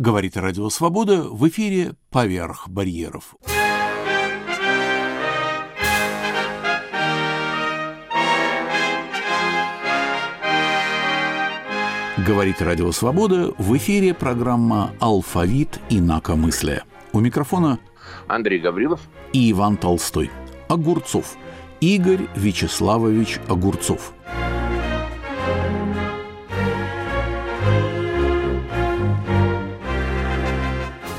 Говорит Радио Свобода в эфире «Поверх барьеров». Говорит Радио Свобода в эфире программа «Алфавит инакомыслия». У микрофона Андрей Гаврилов и Иван Толстой. Огурцов. Игорь Вячеславович Огурцов.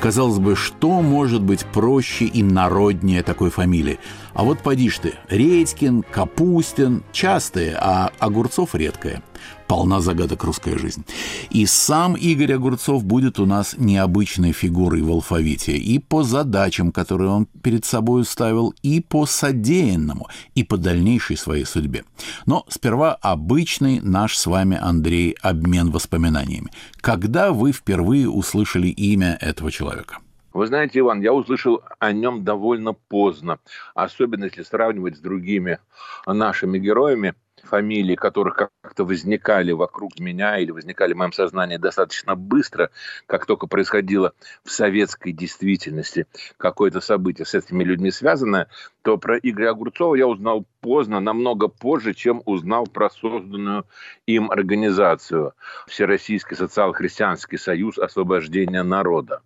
Казалось бы, что может быть проще и народнее такой фамилии? А вот поди ты, Редькин, Капустин – частые, а Огурцов – редкое полна загадок русская жизнь. И сам Игорь Огурцов будет у нас необычной фигурой в алфавите и по задачам, которые он перед собой ставил, и по содеянному, и по дальнейшей своей судьбе. Но сперва обычный наш с вами, Андрей, обмен воспоминаниями. Когда вы впервые услышали имя этого человека? Вы знаете, Иван, я услышал о нем довольно поздно, особенно если сравнивать с другими нашими героями – фамилии, которых как-то возникали вокруг меня или возникали в моем сознании достаточно быстро, как только происходило в советской действительности какое-то событие с этими людьми связанное, то про Игоря Огурцова я узнал поздно, намного позже, чем узнал про созданную им организацию Всероссийский социал-христианский союз освобождения народа.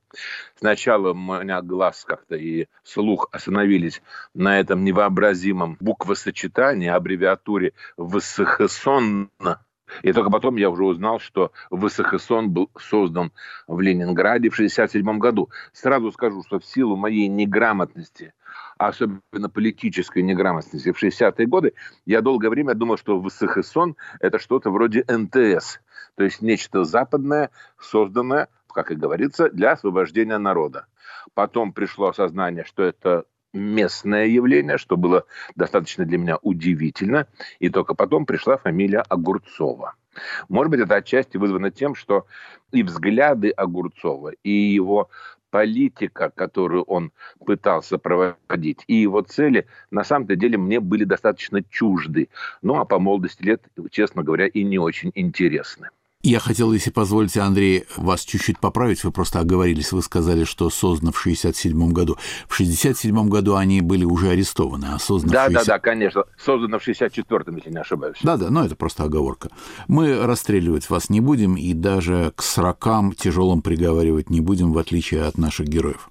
Сначала у меня глаз как-то и слух остановились на этом невообразимом буквосочетании, аббревиатуре ВСХСОН, и только потом я уже узнал, что ВСХСОН был создан в Ленинграде в 1967 году. Сразу скажу, что в силу моей неграмотности особенно политической неграмотности в 60-е годы, я долгое время думал, что ВСХСОН – это что-то вроде НТС, то есть нечто западное, созданное, как и говорится, для освобождения народа. Потом пришло осознание, что это местное явление, что было достаточно для меня удивительно. И только потом пришла фамилия Огурцова. Может быть, это отчасти вызвано тем, что и взгляды Огурцова, и его политика, которую он пытался проводить, и его цели, на самом-то деле, мне были достаточно чужды. Ну, а по молодости лет, честно говоря, и не очень интересны. Я хотел, если позволите, Андрей, вас чуть-чуть поправить. Вы просто оговорились. Вы сказали, что создано в 67 году. В 67 году они были уже арестованы, а создано Да, 60... да, да, конечно. Создано в 64-м, если не ошибаюсь. Да, да, но это просто оговорка. Мы расстреливать вас не будем и даже к срокам тяжелым приговаривать не будем, в отличие от наших героев.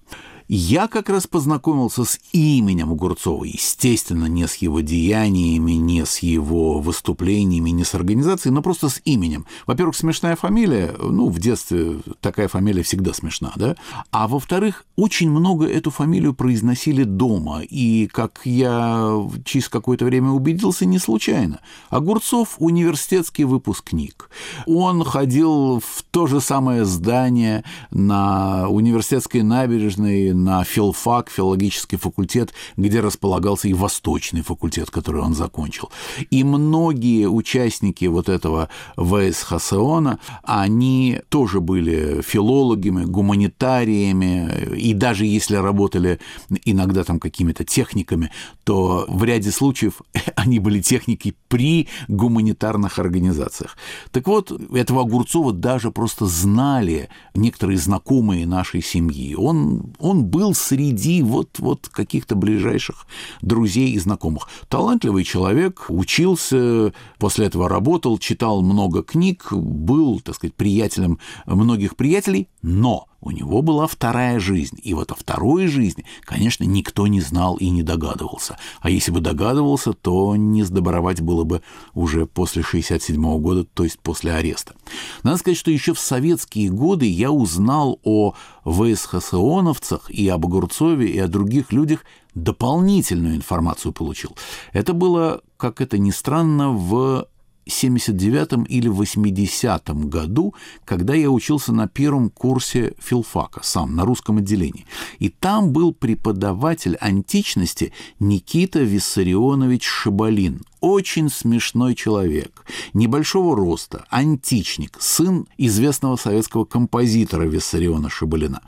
Я как раз познакомился с именем Огурцова, естественно, не с его деяниями, не с его выступлениями, не с организацией, но просто с именем. Во-первых, смешная фамилия, ну, в детстве такая фамилия всегда смешна, да? А во-вторых, очень много эту фамилию произносили дома, и, как я через какое-то время убедился, не случайно. Огурцов – университетский выпускник. Он ходил в то же самое здание на университетской набережной, на филфак, филологический факультет, где располагался и восточный факультет, который он закончил. И многие участники вот этого ВСХСОНа, они тоже были филологами, гуманитариями, и даже если работали иногда там какими-то техниками, то в ряде случаев они были техники при гуманитарных организациях. Так вот, этого Огурцова даже просто знали некоторые знакомые нашей семьи. Он, он был среди вот, вот каких-то ближайших друзей и знакомых. Талантливый человек, учился, после этого работал, читал много книг, был, так сказать, приятелем многих приятелей, но у него была вторая жизнь, и вот о второй жизни, конечно, никто не знал и не догадывался. А если бы догадывался, то не сдобровать было бы уже после 67 года, то есть после ареста. Надо сказать, что еще в советские годы я узнал о ВСХСОНовцах и об Огурцове, и о других людях дополнительную информацию получил. Это было, как это ни странно, в 79 или 80 году, когда я учился на первом курсе филфака, сам, на русском отделении. И там был преподаватель античности Никита Виссарионович Шабалин. Очень смешной человек, небольшого роста, античник, сын известного советского композитора Виссариона Шабалина.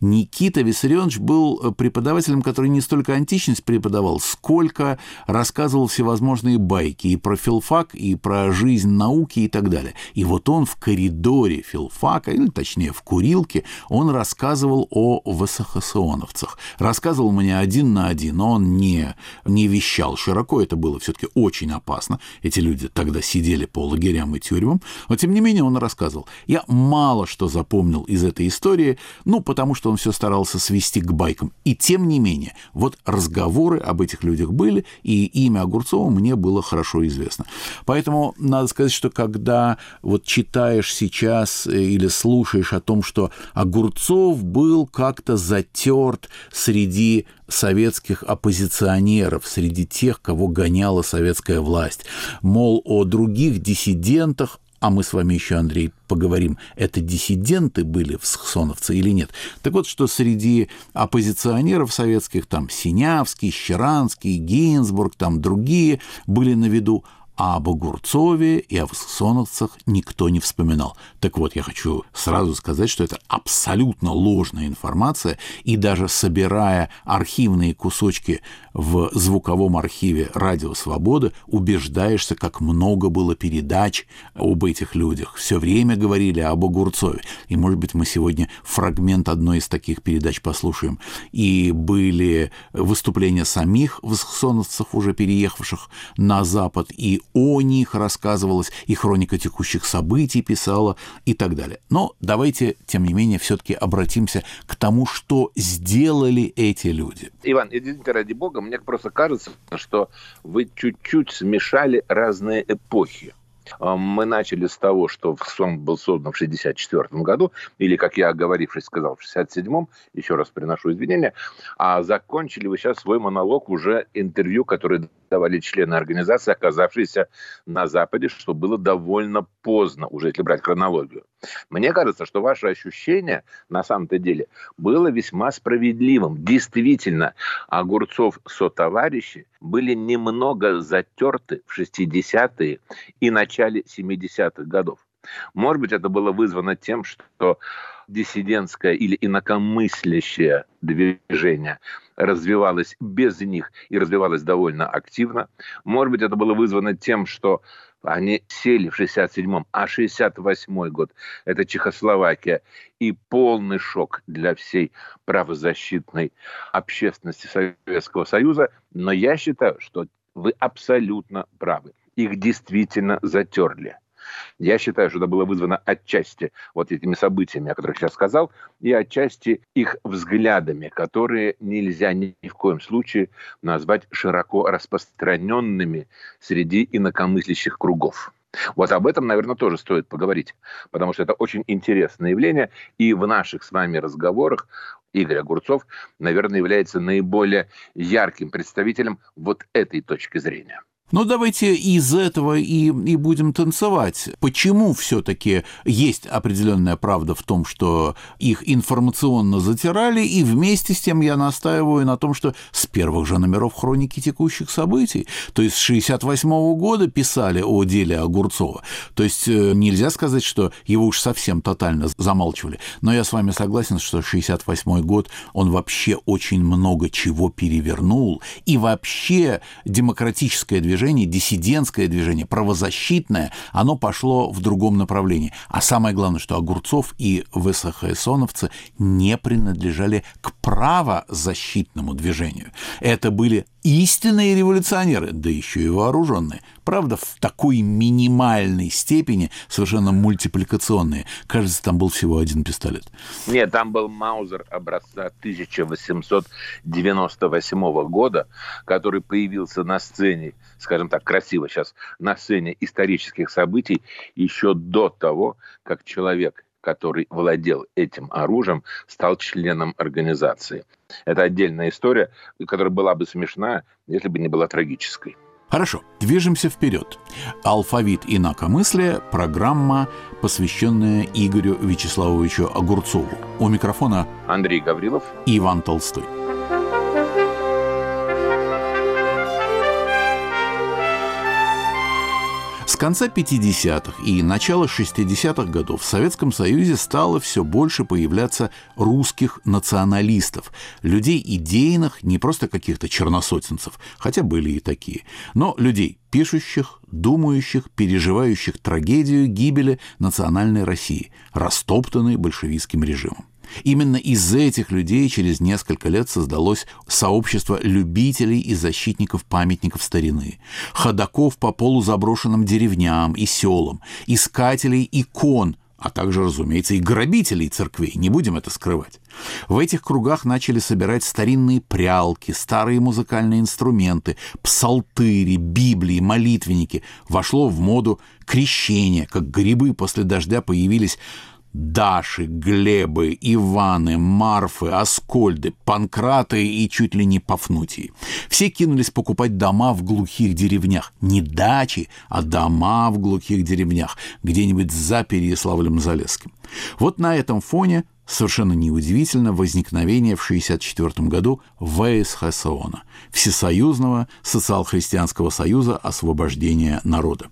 Никита Виссарионович был преподавателем, который не столько античность преподавал, сколько рассказывал всевозможные байки и про филфак, и про жизнь науки и так далее. И вот он в коридоре филфака, или точнее в курилке, он рассказывал о высохосионовцах. Рассказывал мне один на один, но он не, не вещал широко, это было все-таки очень опасно. Эти люди тогда сидели по лагерям и тюрьмам, но тем не менее он рассказывал. Я мало что запомнил из этой истории, ну, потому что он все старался свести к байкам. И тем не менее, вот разговоры об этих людях были, и имя Огурцова мне было хорошо известно. Поэтому надо сказать, что когда вот читаешь сейчас э, или слушаешь о том, что Огурцов был как-то затерт среди советских оппозиционеров, среди тех, кого гоняла советская власть. Мол, о других диссидентах а мы с вами еще, Андрей, поговорим, это диссиденты были в схсоновцы или нет. Так вот, что среди оппозиционеров советских, там Синявский, Щеранский, Гейнсбург, там другие были на виду, а об Огурцове и о высоксоновцах никто не вспоминал. Так вот, я хочу сразу сказать, что это абсолютно ложная информация, и даже собирая архивные кусочки в звуковом архиве «Радио Свобода», убеждаешься, как много было передач об этих людях. Все время говорили об Огурцове. И, может быть, мы сегодня фрагмент одной из таких передач послушаем. И были выступления самих высоксоновцев, уже переехавших на Запад, и о них рассказывалось, и хроника текущих событий писала и так далее. Но давайте, тем не менее, все-таки обратимся к тому, что сделали эти люди. Иван, извините, ради бога, мне просто кажется, что вы чуть-чуть смешали разные эпохи. А, мы начали с того, что сон был создан в 1964 году, или, как я оговорившись сказал, в 1967, еще раз приношу извинения, а закончили вы сейчас свой монолог уже интервью, которое давали члены организации, оказавшиеся на Западе, что было довольно поздно, уже если брать хронологию. Мне кажется, что ваше ощущение на самом-то деле было весьма справедливым. Действительно, Огурцов со-товарищи были немного затерты в 60-е и начале 70-х годов. Может быть, это было вызвано тем, что диссидентское или инакомыслящее движение развивалось без них и развивалось довольно активно. Может быть, это было вызвано тем, что они сели в 67-м, а 68-й год – это Чехословакия. И полный шок для всей правозащитной общественности Советского Союза. Но я считаю, что вы абсолютно правы. Их действительно затерли. Я считаю, что это было вызвано отчасти вот этими событиями, о которых я сказал, и отчасти их взглядами, которые нельзя ни в коем случае назвать широко распространенными среди инакомыслящих кругов. Вот об этом, наверное, тоже стоит поговорить, потому что это очень интересное явление, и в наших с вами разговорах Игорь Огурцов, наверное, является наиболее ярким представителем вот этой точки зрения. Ну, давайте из этого и, и будем танцевать. Почему все-таки есть определенная правда в том, что их информационно затирали, и вместе с тем я настаиваю на том, что с первых же номеров хроники текущих событий, то есть с 68 -го года писали о деле Огурцова. То есть э, нельзя сказать, что его уж совсем тотально замалчивали. Но я с вами согласен, что 68 год, он вообще очень много чего перевернул, и вообще демократическое движение движение, диссидентское движение, правозащитное, оно пошло в другом направлении. А самое главное, что Огурцов и ВСХСоновцы не принадлежали к правозащитному движению. Это были истинные революционеры, да еще и вооруженные. Правда, в такой минимальной степени, совершенно мультипликационные. Кажется, там был всего один пистолет. Нет, там был Маузер образца 1898 года, который появился на сцене, скажем так, красиво сейчас, на сцене исторических событий еще до того, как человек который владел этим оружием, стал членом организации. Это отдельная история, которая была бы смешна, если бы не была трагической. Хорошо, движемся вперед. Алфавит инакомыслия – программа, посвященная Игорю Вячеславовичу Огурцову. У микрофона Андрей Гаврилов и Иван Толстой. Конца 50-х и начала 60-х годов в Советском Союзе стало все больше появляться русских националистов, людей идейных, не просто каких-то черносотенцев, хотя были и такие, но людей пишущих, думающих, переживающих трагедию гибели национальной России, растоптанной большевистским режимом. Именно из этих людей через несколько лет создалось сообщество любителей и защитников памятников старины, ходаков по полузаброшенным деревням и селам, искателей икон, а также, разумеется, и грабителей церквей, не будем это скрывать. В этих кругах начали собирать старинные прялки, старые музыкальные инструменты, псалтыри, библии, молитвенники. Вошло в моду крещение, как грибы после дождя появились Даши, Глебы, Иваны, Марфы, Аскольды, Панкраты и чуть ли не Пафнутии. Все кинулись покупать дома в глухих деревнях. Не дачи, а дома в глухих деревнях, где-нибудь за Переяславлем-Залесским. Вот на этом фоне совершенно неудивительно возникновение в 1964 году ВСХСОНа – Всесоюзного социал-христианского союза освобождения народа.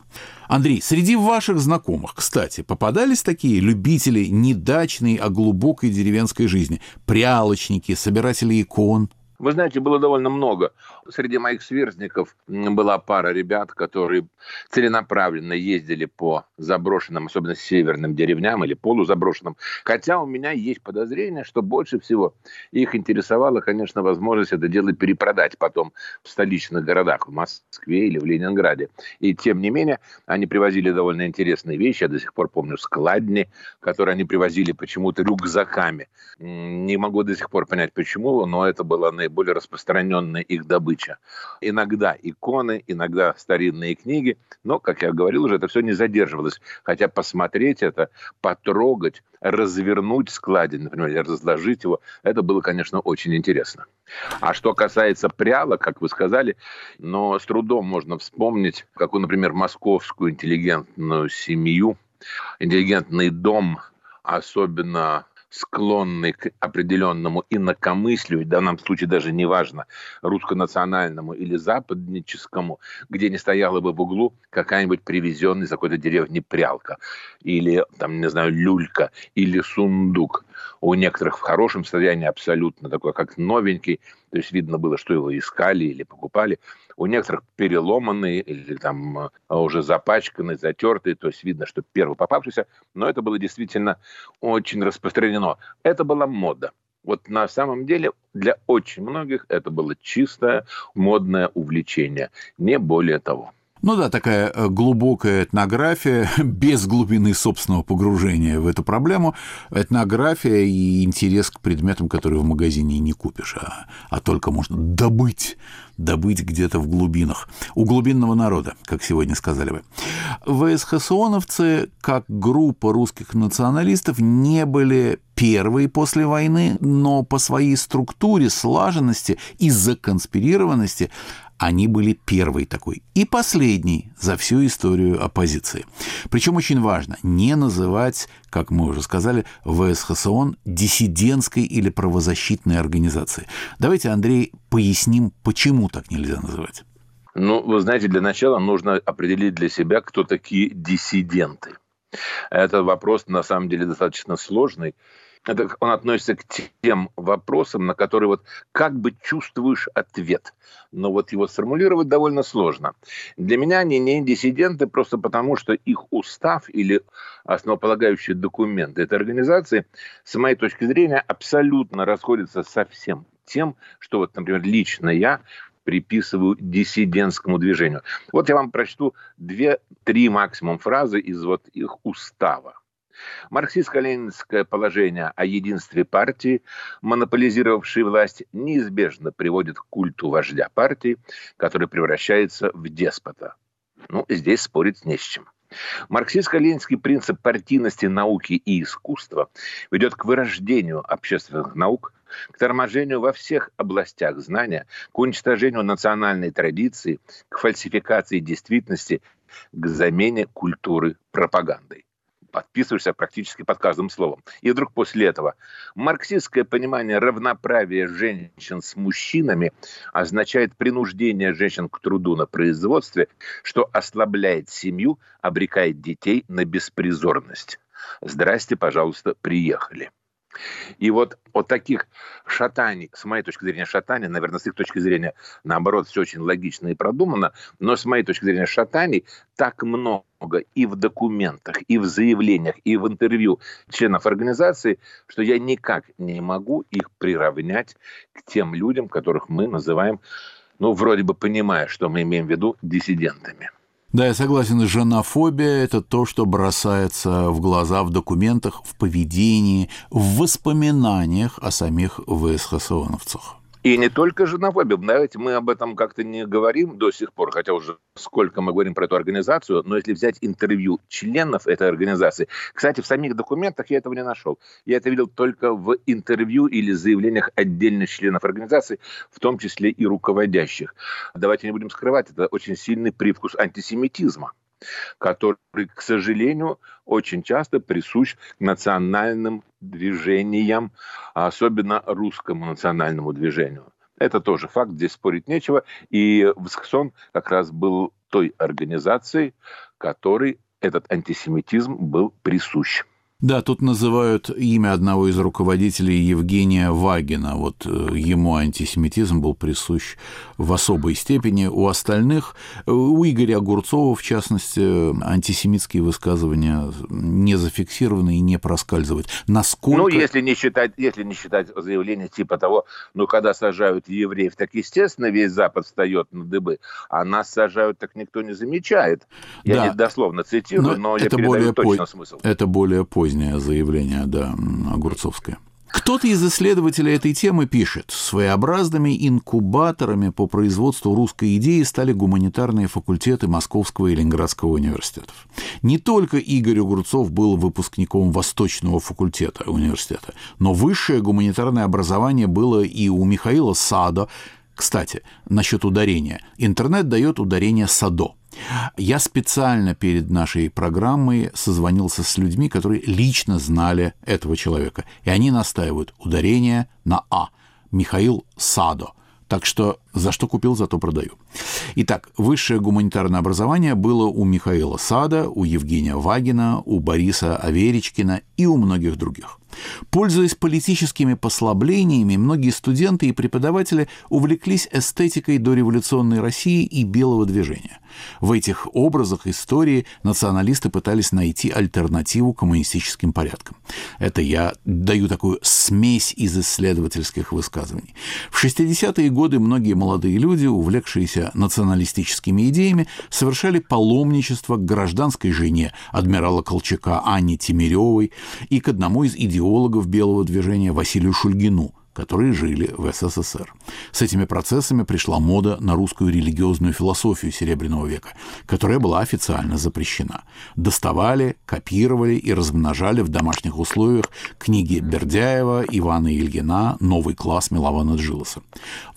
Андрей, среди ваших знакомых, кстати, попадались такие любители не дачной, а глубокой деревенской жизни? Прялочники, собиратели икон? Вы знаете, было довольно много. Среди моих сверстников была пара ребят, которые целенаправленно ездили по заброшенным, особенно северным деревням или полузаброшенным. Хотя у меня есть подозрение, что больше всего их интересовала, конечно, возможность это дело перепродать потом в столичных городах, в Москве или в Ленинграде. И тем не менее, они привозили довольно интересные вещи. Я до сих пор помню складни, которые они привозили почему-то рюкзаками. Не могу до сих пор понять, почему, но это было на наиболее распространенная их добыча. Иногда иконы, иногда старинные книги, но, как я говорил уже, это все не задерживалось. Хотя посмотреть это, потрогать, развернуть складень, например, разложить его, это было, конечно, очень интересно. А что касается пряла, как вы сказали, но с трудом можно вспомнить, какую, например, московскую интеллигентную семью, интеллигентный дом, особенно склонный к определенному инакомыслию, в данном случае даже неважно, русско-национальному или западническому, где не стояла бы в углу какая-нибудь привезенная из какой-то деревни прялка, или, там, не знаю, люлька, или сундук. У некоторых в хорошем состоянии абсолютно такой, как новенький, то есть видно было, что его искали или покупали. У некоторых переломанные или там э, уже запачканные, затертые, то есть видно, что первый попавшийся, но это было действительно очень распространено. Это была мода. Вот на самом деле для очень многих это было чистое модное увлечение, не более того. Ну да, такая э, глубокая этнография, без глубины собственного погружения в эту проблему. Этнография и интерес к предметам, которые в магазине не купишь, а, а только можно добыть, добыть где-то в глубинах. У глубинного народа, как сегодня сказали бы. ВСХСОНовцы, как группа русских националистов, не были первые после войны, но по своей структуре, слаженности и законспирированности они были первой такой и последней за всю историю оппозиции. Причем очень важно не называть, как мы уже сказали, ВСХСОН диссидентской или правозащитной организацией. Давайте, Андрей, поясним, почему так нельзя называть. Ну, вы знаете, для начала нужно определить для себя, кто такие диссиденты. Это вопрос, на самом деле, достаточно сложный это, он относится к тем вопросам, на которые вот как бы чувствуешь ответ. Но вот его сформулировать довольно сложно. Для меня они не диссиденты просто потому, что их устав или основополагающие документы этой организации, с моей точки зрения, абсолютно расходятся со всем тем, что вот, например, лично я приписываю диссидентскому движению. Вот я вам прочту две-три максимум фразы из вот их устава. Марксистско-ленинское положение о единстве партии, монополизировавшей власть, неизбежно приводит к культу вождя партии, который превращается в деспота. Ну, здесь спорить не с чем. Марксистско-ленинский принцип партийности науки и искусства ведет к вырождению общественных наук, к торможению во всех областях знания, к уничтожению национальной традиции, к фальсификации действительности, к замене культуры пропагандой. Подписываешься практически под каждым словом. И вдруг после этого марксистское понимание равноправия женщин с мужчинами означает принуждение женщин к труду на производстве, что ослабляет семью, обрекает детей на беспризорность. Здрасте, пожалуйста, приехали. И вот от таких шатаний, с моей точки зрения, шатаний, наверное, с их точки зрения, наоборот, все очень логично и продумано, но с моей точки зрения, шатаний так много и в документах, и в заявлениях, и в интервью членов организации, что я никак не могу их приравнять к тем людям, которых мы называем, ну, вроде бы понимая, что мы имеем в виду, диссидентами. Да, я согласен, женофобия – это то, что бросается в глаза в документах, в поведении, в воспоминаниях о самих ВСХСОНовцах. И не только женофобия. Знаете, мы об этом как-то не говорим до сих пор, хотя уже сколько мы говорим про эту организацию, но если взять интервью членов этой организации, кстати, в самих документах я этого не нашел. Я это видел только в интервью или заявлениях отдельных членов организации, в том числе и руководящих. Давайте не будем скрывать, это очень сильный привкус антисемитизма который, к сожалению, очень часто присущ национальным движениям, а особенно русскому национальному движению. Это тоже факт, здесь спорить нечего. И Всксон как раз был той организацией, которой этот антисемитизм был присущ. Да, тут называют имя одного из руководителей Евгения Вагина. Вот э, ему антисемитизм был присущ в особой степени. У остальных, э, у Игоря Огурцова, в частности, антисемитские высказывания не зафиксированы и не проскальзывают. Насколько... Ну, если не считать, если не считать заявление типа того, ну, когда сажают евреев, так, естественно, весь Запад встает на дыбы, а нас сажают, так никто не замечает. Я да. не дословно цитирую, но, но я передаю более точно по... смысл. Это более поздно позднее заявление, да, Огурцовское. Кто-то из исследователей этой темы пишет, своеобразными инкубаторами по производству русской идеи стали гуманитарные факультеты Московского и Ленинградского университетов. Не только Игорь Огурцов был выпускником Восточного факультета университета, но высшее гуманитарное образование было и у Михаила Садо. Кстати, насчет ударения. Интернет дает ударение Садо. Я специально перед нашей программой созвонился с людьми, которые лично знали этого человека. И они настаивают ударение на «а». Михаил Садо. Так что за что купил, зато продаю. Итак, высшее гуманитарное образование было у Михаила Сада, у Евгения Вагина, у Бориса Аверичкина и у многих других. Пользуясь политическими послаблениями, многие студенты и преподаватели увлеклись эстетикой дореволюционной России и белого движения. В этих образах истории националисты пытались найти альтернативу коммунистическим порядкам. Это я даю такую смесь из исследовательских высказываний. В 60-е годы многие молодые люди, увлекшиеся националистическими идеями, совершали паломничество к гражданской жене адмирала Колчака Анне Тимиревой и к одному из идеологов белого движения Василию Шульгину – которые жили в СССР. С этими процессами пришла мода на русскую религиозную философию Серебряного века, которая была официально запрещена. Доставали, копировали и размножали в домашних условиях книги Бердяева, Ивана Ильина, «Новый класс» Милована Джилоса.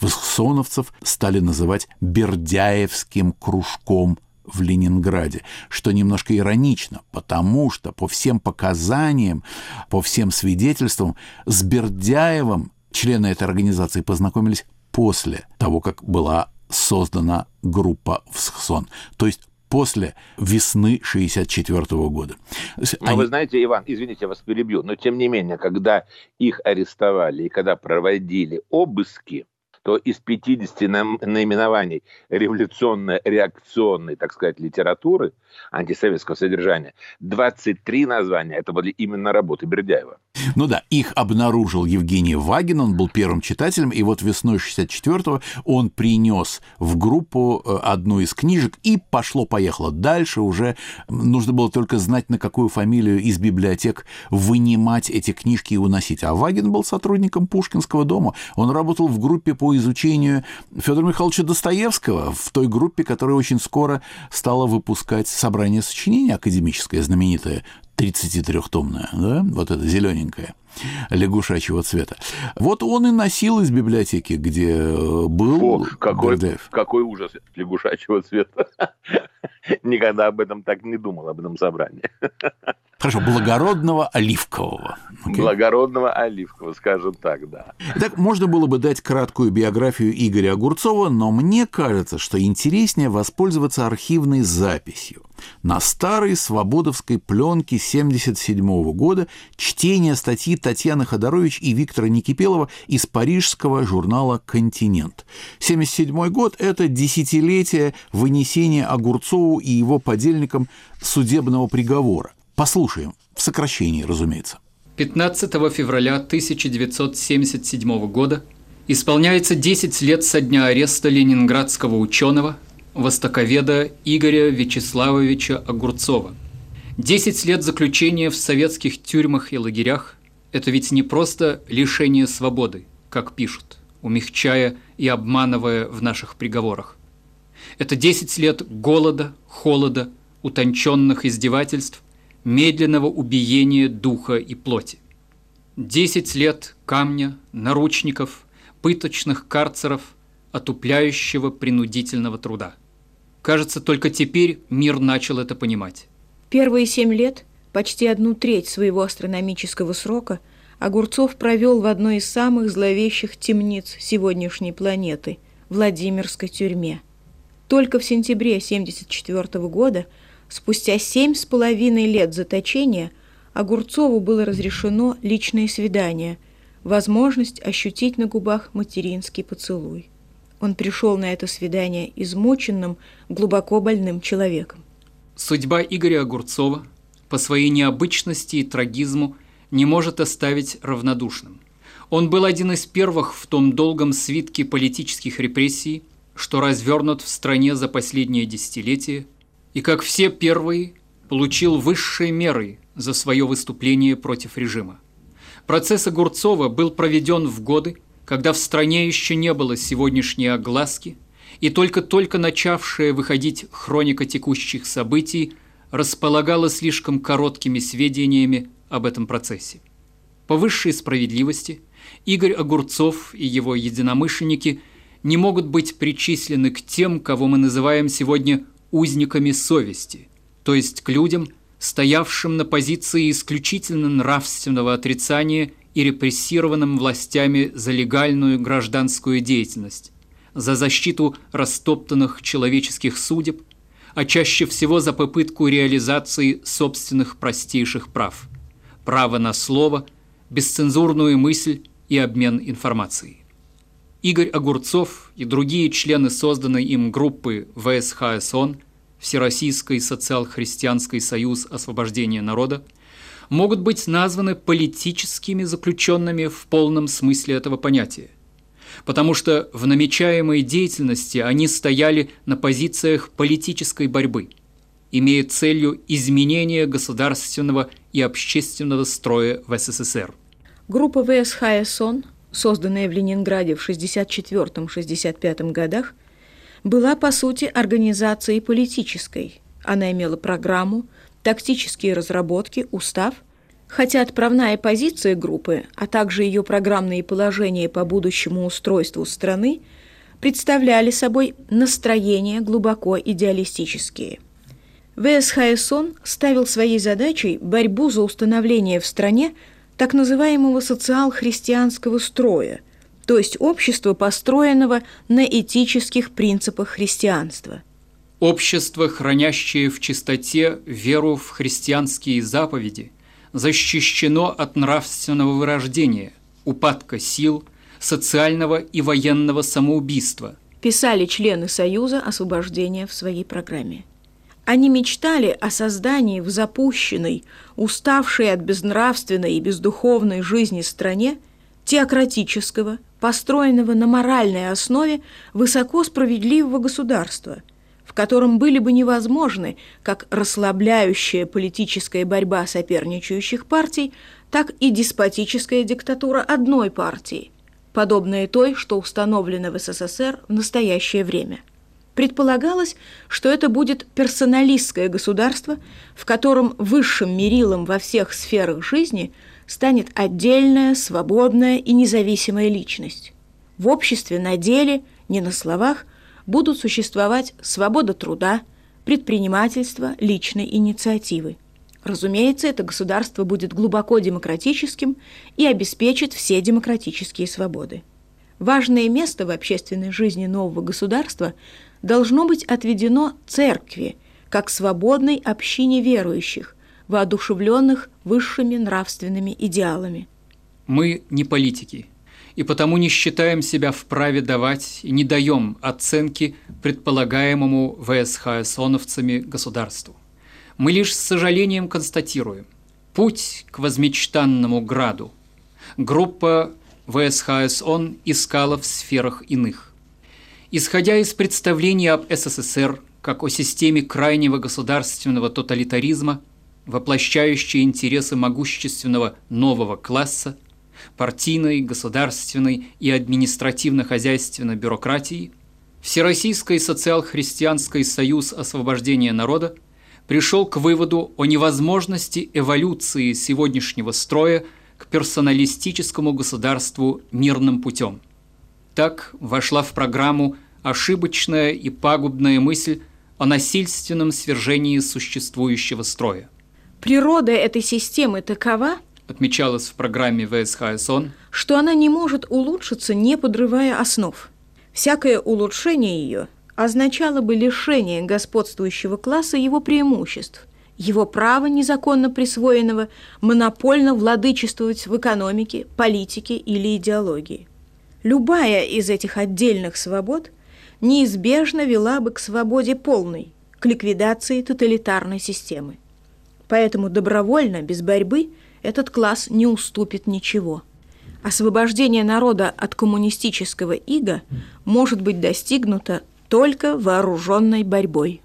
Восксоновцев стали называть «бердяевским кружком в Ленинграде, что немножко иронично, потому что по всем показаниям, по всем свидетельствам с Бердяевым члены этой организации познакомились после того, как была создана группа «Всхсон», то есть после весны 64 года. Но Они... вы знаете, Иван, извините, я вас перебью, но тем не менее, когда их арестовали и когда проводили обыски, то из 50 наименований революционной, реакционной, так сказать, литературы, антисоветского содержания, 23 названия это были именно работы Бердяева. Ну да, их обнаружил Евгений Вагин, он был первым читателем, и вот весной 64-го он принес в группу э, одну из книжек, и пошло-поехало. Дальше уже нужно было только знать, на какую фамилию из библиотек вынимать эти книжки и уносить. А Вагин был сотрудником Пушкинского дома, он работал в группе по изучению Федора Михайловича Достоевского, в той группе, которая очень скоро стала выпускать собрание сочинений академическое, знаменитое, 33-томная, да, вот это зелененькая, лягушачьего цвета. Вот он и носил из библиотеки, где э, был О, какой, Бердяев. какой ужас лягушачьего цвета. Никогда об этом так не думал, об этом собрании. Хорошо, благородного оливкового. Okay. Благородного оливкового, скажем так, да. Так, можно было бы дать краткую биографию Игоря Огурцова, но мне кажется, что интереснее воспользоваться архивной записью. На старой свободовской пленке 1977 года чтение статьи Татьяны Ходорович и Виктора Никипелова из парижского журнала «Континент». 1977 год – это десятилетие вынесения Огурцову и его подельникам судебного приговора. Послушаем, в сокращении, разумеется. 15 февраля 1977 года исполняется 10 лет со дня ареста ленинградского ученого, востоковеда Игоря Вячеславовича Огурцова. 10 лет заключения в советских тюрьмах и лагерях – это ведь не просто лишение свободы, как пишут, умягчая и обманывая в наших приговорах. Это 10 лет голода, холода, утонченных издевательств медленного убиения духа и плоти. Десять лет камня, наручников, пыточных карцеров, отупляющего принудительного труда. Кажется, только теперь мир начал это понимать. Первые семь лет, почти одну треть своего астрономического срока, Огурцов провел в одной из самых зловещих темниц сегодняшней планеты – Владимирской тюрьме. Только в сентябре 1974 года – Спустя семь с половиной лет заточения Огурцову было разрешено личное свидание, возможность ощутить на губах материнский поцелуй. Он пришел на это свидание измученным, глубоко больным человеком. Судьба Игоря Огурцова по своей необычности и трагизму не может оставить равнодушным. Он был один из первых в том долгом свитке политических репрессий, что развернут в стране за последние десятилетия – и, как все первые, получил высшие меры за свое выступление против режима. Процесс Огурцова был проведен в годы, когда в стране еще не было сегодняшней огласки, и только-только начавшая выходить хроника текущих событий располагала слишком короткими сведениями об этом процессе. По высшей справедливости Игорь Огурцов и его единомышленники не могут быть причислены к тем, кого мы называем сегодня узниками совести, то есть к людям, стоявшим на позиции исключительно нравственного отрицания и репрессированным властями за легальную гражданскую деятельность, за защиту растоптанных человеческих судеб, а чаще всего за попытку реализации собственных простейших прав – право на слово, бесцензурную мысль и обмен информацией. Игорь Огурцов и другие члены созданной им группы ВСХСОН Всероссийский социал-христианский союз освобождения народа могут быть названы политическими заключенными в полном смысле этого понятия, потому что в намечаемой деятельности они стояли на позициях политической борьбы, имея целью изменения государственного и общественного строя в СССР. Группа ВСХСОН – созданная в Ленинграде в 64-65 годах, была по сути организацией политической. Она имела программу, тактические разработки, устав, хотя отправная позиция группы, а также ее программные положения по будущему устройству страны представляли собой настроения глубоко идеалистические. ВСХСОН ставил своей задачей борьбу за установление в стране так называемого социал-христианского строя, то есть общества, построенного на этических принципах христианства. Общество, хранящее в чистоте веру в христианские заповеди, защищено от нравственного вырождения, упадка сил, социального и военного самоубийства. Писали члены Союза освобождения в своей программе. Они мечтали о создании в запущенной, уставшей от безнравственной и бездуховной жизни стране теократического, построенного на моральной основе высоко справедливого государства, в котором были бы невозможны как расслабляющая политическая борьба соперничающих партий, так и деспотическая диктатура одной партии, подобная той, что установлена в СССР в настоящее время. Предполагалось, что это будет персоналистское государство, в котором высшим мерилом во всех сферах жизни станет отдельная, свободная и независимая личность. В обществе на деле, не на словах, будут существовать свобода труда, предпринимательство, личной инициативы. Разумеется, это государство будет глубоко демократическим и обеспечит все демократические свободы. Важное место в общественной жизни нового государства должно быть отведено церкви, как свободной общине верующих, воодушевленных высшими нравственными идеалами. Мы не политики, и потому не считаем себя вправе давать и не даем оценки предполагаемому ВСХСОновцами государству. Мы лишь с сожалением констатируем, путь к возмечтанному граду группа ВСХСОН искала в сферах иных. Исходя из представлений об СССР как о системе крайнего государственного тоталитаризма, воплощающей интересы могущественного нового класса, партийной, государственной и административно-хозяйственной бюрократии, Всероссийский социал-христианский союз освобождения народа пришел к выводу о невозможности эволюции сегодняшнего строя к персоналистическому государству мирным путем. Так вошла в программу ошибочная и пагубная мысль о насильственном свержении существующего строя. Природа этой системы такова, отмечалось в программе ВСХСОН, что она не может улучшиться, не подрывая основ. Всякое улучшение ее означало бы лишение господствующего класса его преимуществ, его права, незаконно присвоенного, монопольно владычествовать в экономике, политике или идеологии. Любая из этих отдельных свобод неизбежно вела бы к свободе полной, к ликвидации тоталитарной системы. Поэтому добровольно, без борьбы, этот класс не уступит ничего. Освобождение народа от коммунистического ига может быть достигнуто только вооруженной борьбой.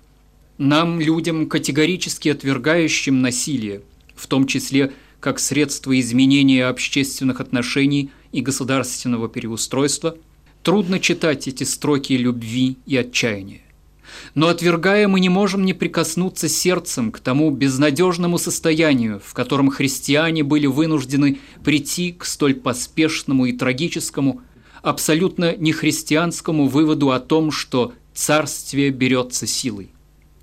Нам, людям, категорически отвергающим насилие, в том числе как средство изменения общественных отношений и государственного переустройства, трудно читать эти строки любви и отчаяния. Но отвергая, мы не можем не прикоснуться сердцем к тому безнадежному состоянию, в котором христиане были вынуждены прийти к столь поспешному и трагическому, абсолютно нехристианскому выводу о том, что царствие берется силой.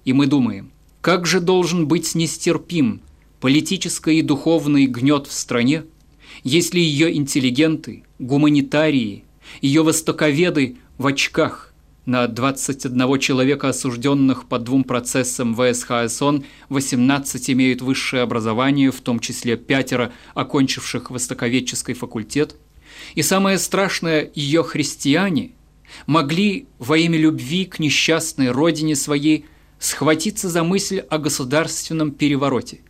И мы думаем, как же должен быть нестерпим политический и духовный гнет в стране, если ее интеллигенты, гуманитарии, ее востоковеды в очках, на 21 человека, осужденных по двум процессам ВСХСОН, 18 имеют высшее образование, в том числе пятеро, окончивших востоковедческий факультет. И самое страшное, ее христиане могли во имя любви к несчастной родине своей схватиться за мысль о государственном перевороте.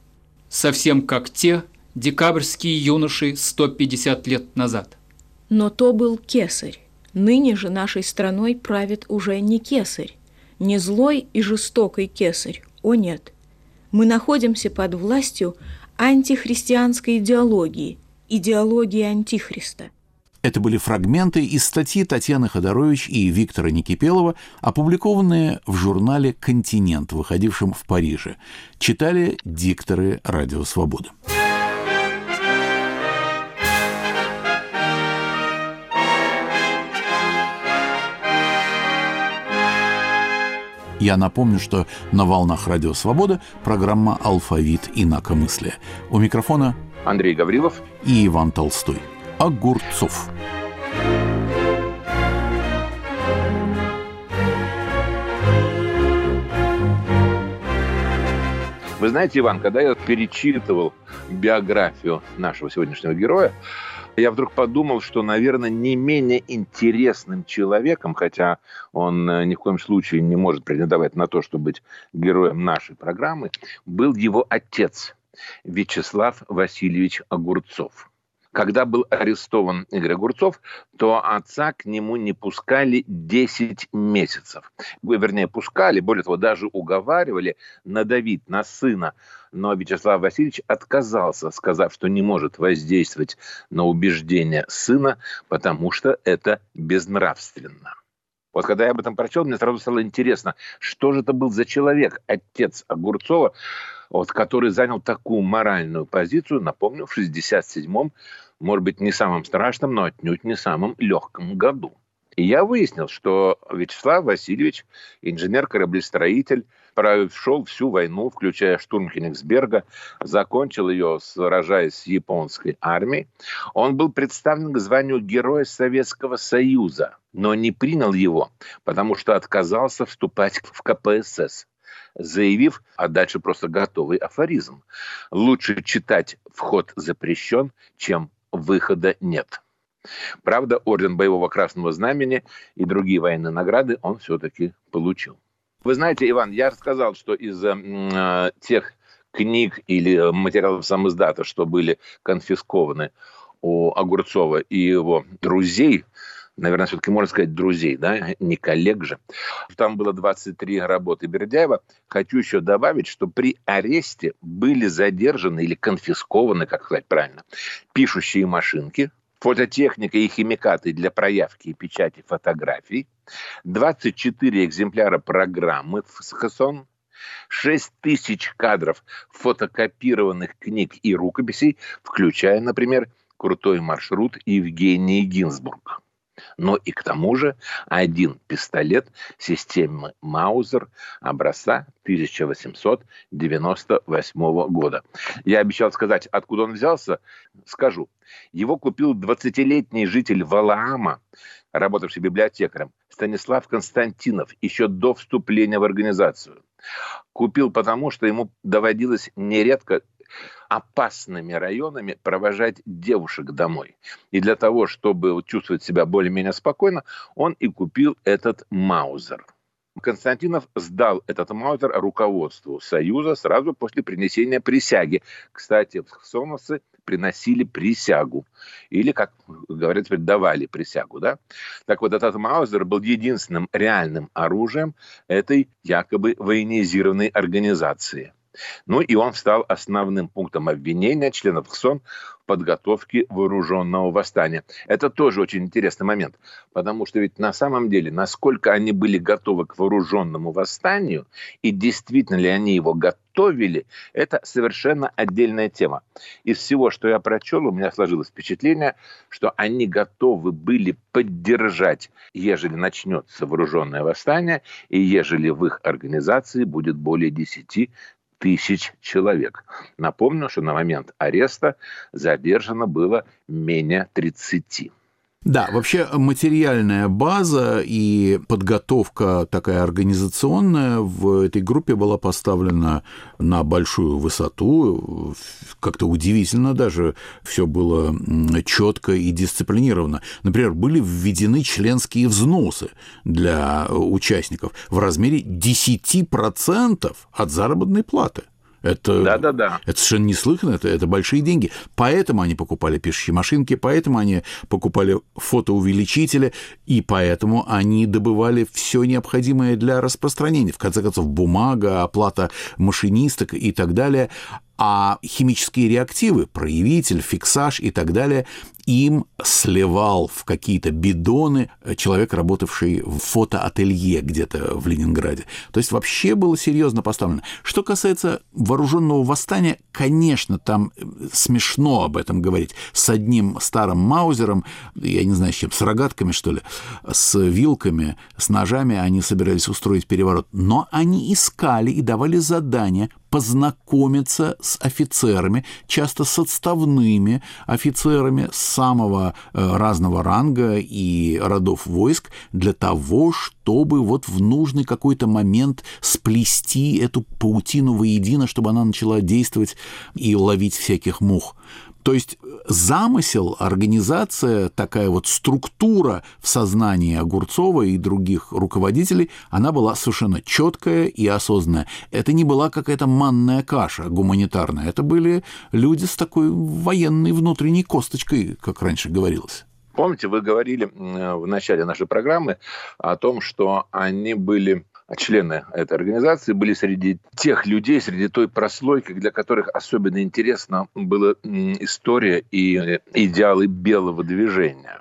Совсем как те декабрьские юноши 150 лет назад. Но то был кесарь. Ныне же нашей страной правит уже не кесарь, не злой и жестокий кесарь, о нет. Мы находимся под властью антихристианской идеологии, идеологии антихриста. Это были фрагменты из статьи Татьяны Ходорович и Виктора Никипелова, опубликованные в журнале «Континент», выходившем в Париже. Читали дикторы «Радио Свобода». Я напомню, что на волнах Радио Свобода программа «Алфавит инакомыслия». У микрофона Андрей Гаврилов и Иван Толстой. Огурцов. Вы знаете, Иван, когда я перечитывал биографию нашего сегодняшнего героя, я вдруг подумал, что, наверное, не менее интересным человеком, хотя он э, ни в коем случае не может претендовать на то, чтобы быть героем нашей программы, был его отец Вячеслав Васильевич Огурцов. Когда был арестован Игорь Огурцов, то отца к нему не пускали 10 месяцев. Вернее, пускали, более того, даже уговаривали надавить на сына. Но Вячеслав Васильевич отказался, сказав, что не может воздействовать на убеждения сына, потому что это безнравственно. Вот когда я об этом прочел, мне сразу стало интересно, что же это был за человек, отец Огурцова, вот, который занял такую моральную позицию, напомню, в 67-м, может быть, не самом страшном, но отнюдь не самом легком году. И я выяснил, что Вячеслав Васильевич, инженер-кораблестроитель, прошел всю войну, включая штурм Кенигсберга, закончил ее, сражаясь с японской армией. Он был представлен к званию Героя Советского Союза, но не принял его, потому что отказался вступать в КПСС заявив, а дальше просто готовый афоризм. Лучше читать «Вход запрещен», чем «Выхода нет». Правда, орден Боевого Красного Знамени и другие военные награды он все-таки получил. Вы знаете, Иван, я рассказал, что из э, тех книг или материалов самоиздата, что были конфискованы у Огурцова и его друзей, наверное, все-таки можно сказать друзей, да, не коллег же. Там было 23 работы Бердяева. Хочу еще добавить, что при аресте были задержаны или конфискованы, как сказать правильно, пишущие машинки, фототехника и химикаты для проявки и печати фотографий, 24 экземпляра программы в СХСОН, 6 тысяч кадров фотокопированных книг и рукописей, включая, например, «Крутой маршрут» Евгении Гинзбург но и к тому же один пистолет системы Маузер образца 1898 года. Я обещал сказать, откуда он взялся, скажу. Его купил 20-летний житель Валаама, работавший библиотекарем, Станислав Константинов, еще до вступления в организацию. Купил потому, что ему доводилось нередко опасными районами провожать девушек домой. И для того, чтобы чувствовать себя более-менее спокойно, он и купил этот Маузер. Константинов сдал этот маузер руководству Союза сразу после принесения присяги. Кстати, хсоновцы приносили присягу. Или, как говорят, давали присягу. Да? Так вот, этот маузер был единственным реальным оружием этой якобы военизированной организации – ну и он стал основным пунктом обвинения членов ХСОН в подготовке вооруженного восстания. Это тоже очень интересный момент, потому что ведь на самом деле, насколько они были готовы к вооруженному восстанию и действительно ли они его готовили, это совершенно отдельная тема. Из всего, что я прочел, у меня сложилось впечатление, что они готовы были поддержать, ежели начнется вооруженное восстание, и ежели в их организации будет более 10 тысяч человек. Напомню, что на момент ареста задержано было менее 30. Да, вообще материальная база и подготовка такая организационная в этой группе была поставлена на большую высоту. Как-то удивительно даже все было четко и дисциплинировано. Например, были введены членские взносы для участников в размере 10% от заработной платы. Это, да, да, да. это совершенно неслыханно, это, это большие деньги. Поэтому они покупали пишущие машинки, поэтому они покупали фотоувеличители, и поэтому они добывали все необходимое для распространения. В конце концов, бумага, оплата машинисток и так далее а химические реактивы, проявитель, фиксаж и так далее, им сливал в какие-то бидоны человек, работавший в фотоателье где-то в Ленинграде. То есть вообще было серьезно поставлено. Что касается вооруженного восстания, конечно, там смешно об этом говорить. С одним старым маузером, я не знаю, с чем, с рогатками, что ли, с вилками, с ножами они собирались устроить переворот. Но они искали и давали задания познакомиться с офицерами, часто с отставными офицерами самого э, разного ранга и родов войск для того, чтобы вот в нужный какой-то момент сплести эту паутину воедино, чтобы она начала действовать и ловить всяких мух. То есть замысел, организация, такая вот структура в сознании Огурцова и других руководителей, она была совершенно четкая и осознанная. Это не была какая-то манная каша гуманитарная, это были люди с такой военной внутренней косточкой, как раньше говорилось. Помните, вы говорили в начале нашей программы о том, что они были члены этой организации были среди тех людей, среди той прослойки, для которых особенно интересна была история и идеалы белого движения.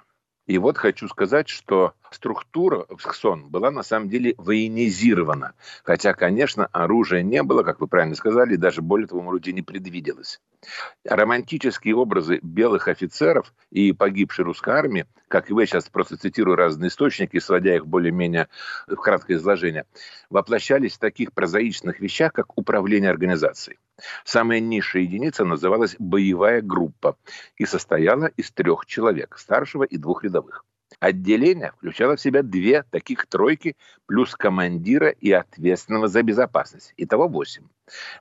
И вот хочу сказать, что структура в СХСОН была на самом деле военизирована. Хотя, конечно, оружия не было, как вы правильно сказали, и даже более того, может не предвиделось. Романтические образы белых офицеров и погибшей русской армии, как и вы сейчас просто цитирую разные источники, сводя их более-менее в краткое изложение, воплощались в таких прозаичных вещах, как управление организацией. Самая низшая единица называлась боевая группа и состояла из трех человек, старшего и двух рядовых. Отделение включало в себя две таких тройки плюс командира и ответственного за безопасность. Итого восемь.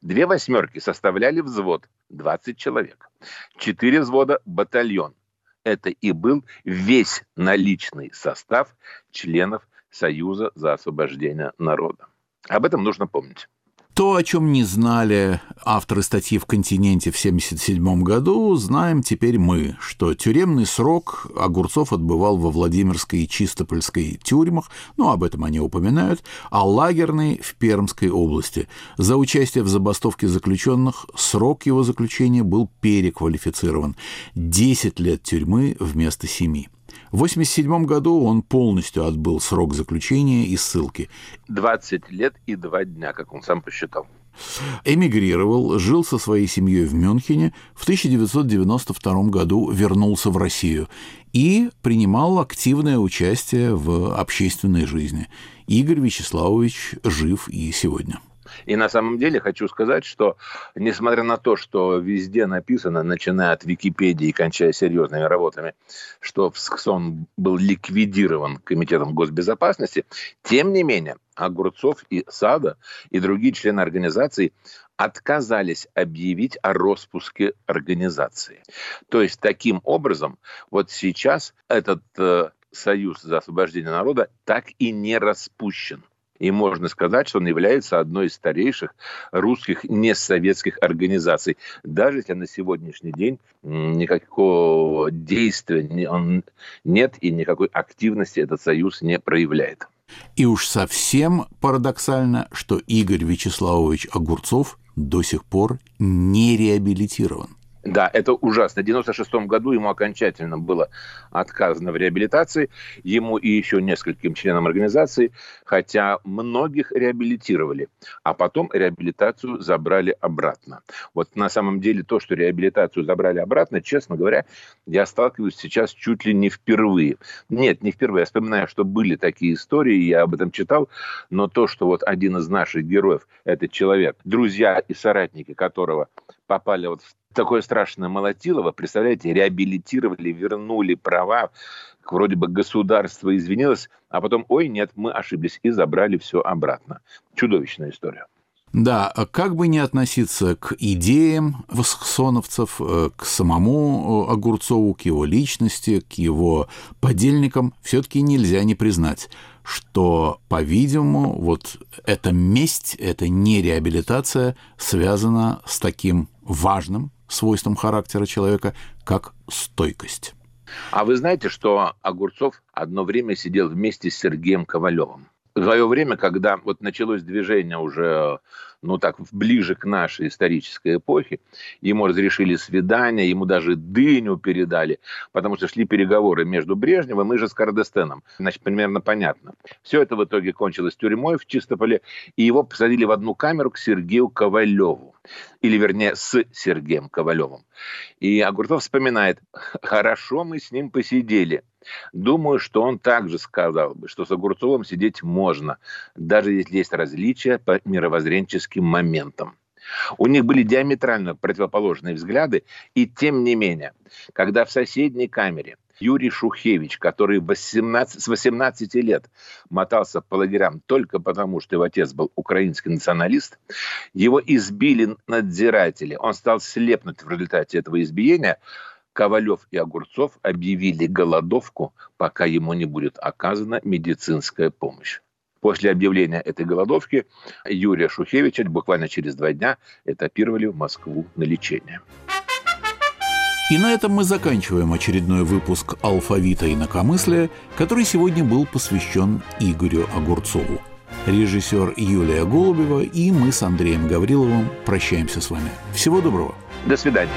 Две восьмерки составляли взвод, 20 человек. Четыре взвода – батальон. Это и был весь наличный состав членов Союза за освобождение народа. Об этом нужно помнить. То, о чем не знали авторы статьи в «Континенте» в 1977 году, знаем теперь мы, что тюремный срок Огурцов отбывал во Владимирской и Чистопольской тюрьмах, ну, об этом они упоминают, а лагерный в Пермской области. За участие в забастовке заключенных срок его заключения был переквалифицирован. 10 лет тюрьмы вместо 7. В 1987 году он полностью отбыл срок заключения и ссылки. 20 лет и 2 дня, как он сам посчитал. Эмигрировал, жил со своей семьей в Мюнхене, в 1992 году вернулся в Россию и принимал активное участие в общественной жизни. Игорь Вячеславович жив и сегодня. И на самом деле хочу сказать, что несмотря на то, что везде написано, начиная от Википедии и кончая серьезными работами, что ВСКСОН был ликвидирован Комитетом госбезопасности, тем не менее Огурцов и Сада и другие члены организации отказались объявить о распуске организации. То есть таким образом вот сейчас этот э, Союз за освобождение народа так и не распущен. И можно сказать, что он является одной из старейших русских несоветских организаций. Даже если на сегодняшний день никакого действия он нет и никакой активности этот союз не проявляет. И уж совсем парадоксально, что Игорь Вячеславович Огурцов до сих пор не реабилитирован. Да, это ужасно. В 96 году ему окончательно было отказано в реабилитации, ему и еще нескольким членам организации, хотя многих реабилитировали, а потом реабилитацию забрали обратно. Вот на самом деле то, что реабилитацию забрали обратно, честно говоря, я сталкиваюсь сейчас чуть ли не впервые. Нет, не впервые. Я вспоминаю, что были такие истории, я об этом читал, но то, что вот один из наших героев, этот человек, друзья и соратники которого попали вот в такое страшное молотилово, представляете, реабилитировали, вернули права, вроде бы государство извинилось, а потом, ой, нет, мы ошиблись и забрали все обратно. Чудовищная история. Да, а как бы не относиться к идеям восхсоновцев, э, к самому э, Огурцову, к его личности, к его подельникам, все-таки нельзя не признать, что, по-видимому, вот эта месть, эта нереабилитация связана с таким важным свойством характера человека, как стойкость. А вы знаете, что Огурцов одно время сидел вместе с Сергеем Ковалевым? В свое время, когда вот началось движение уже ну так, ближе к нашей исторической эпохе. Ему разрешили свидание, ему даже дыню передали, потому что шли переговоры между Брежневым и же с Кардестеном. Значит, примерно понятно. Все это в итоге кончилось тюрьмой в Чистополе, и его посадили в одну камеру к Сергею Ковалеву. Или, вернее, с Сергеем Ковалевым. И Огурцов вспоминает, хорошо мы с ним посидели. Думаю, что он также сказал бы, что с Огурцовым сидеть можно, даже если есть различия по мировоззренческим моментам. У них были диаметрально противоположные взгляды, и тем не менее, когда в соседней камере Юрий Шухевич, который 18, с 18 лет мотался по лагерям только потому, что его отец был украинский националист, его избили надзиратели, он стал слепнуть в результате этого избиения, Ковалев и Огурцов объявили голодовку, пока ему не будет оказана медицинская помощь. После объявления этой голодовки Юрия Шухевича буквально через два дня этапировали в Москву на лечение. И на этом мы заканчиваем очередной выпуск «Алфавита инакомыслия», который сегодня был посвящен Игорю Огурцову. Режиссер Юлия Голубева и мы с Андреем Гавриловым прощаемся с вами. Всего доброго. До свидания.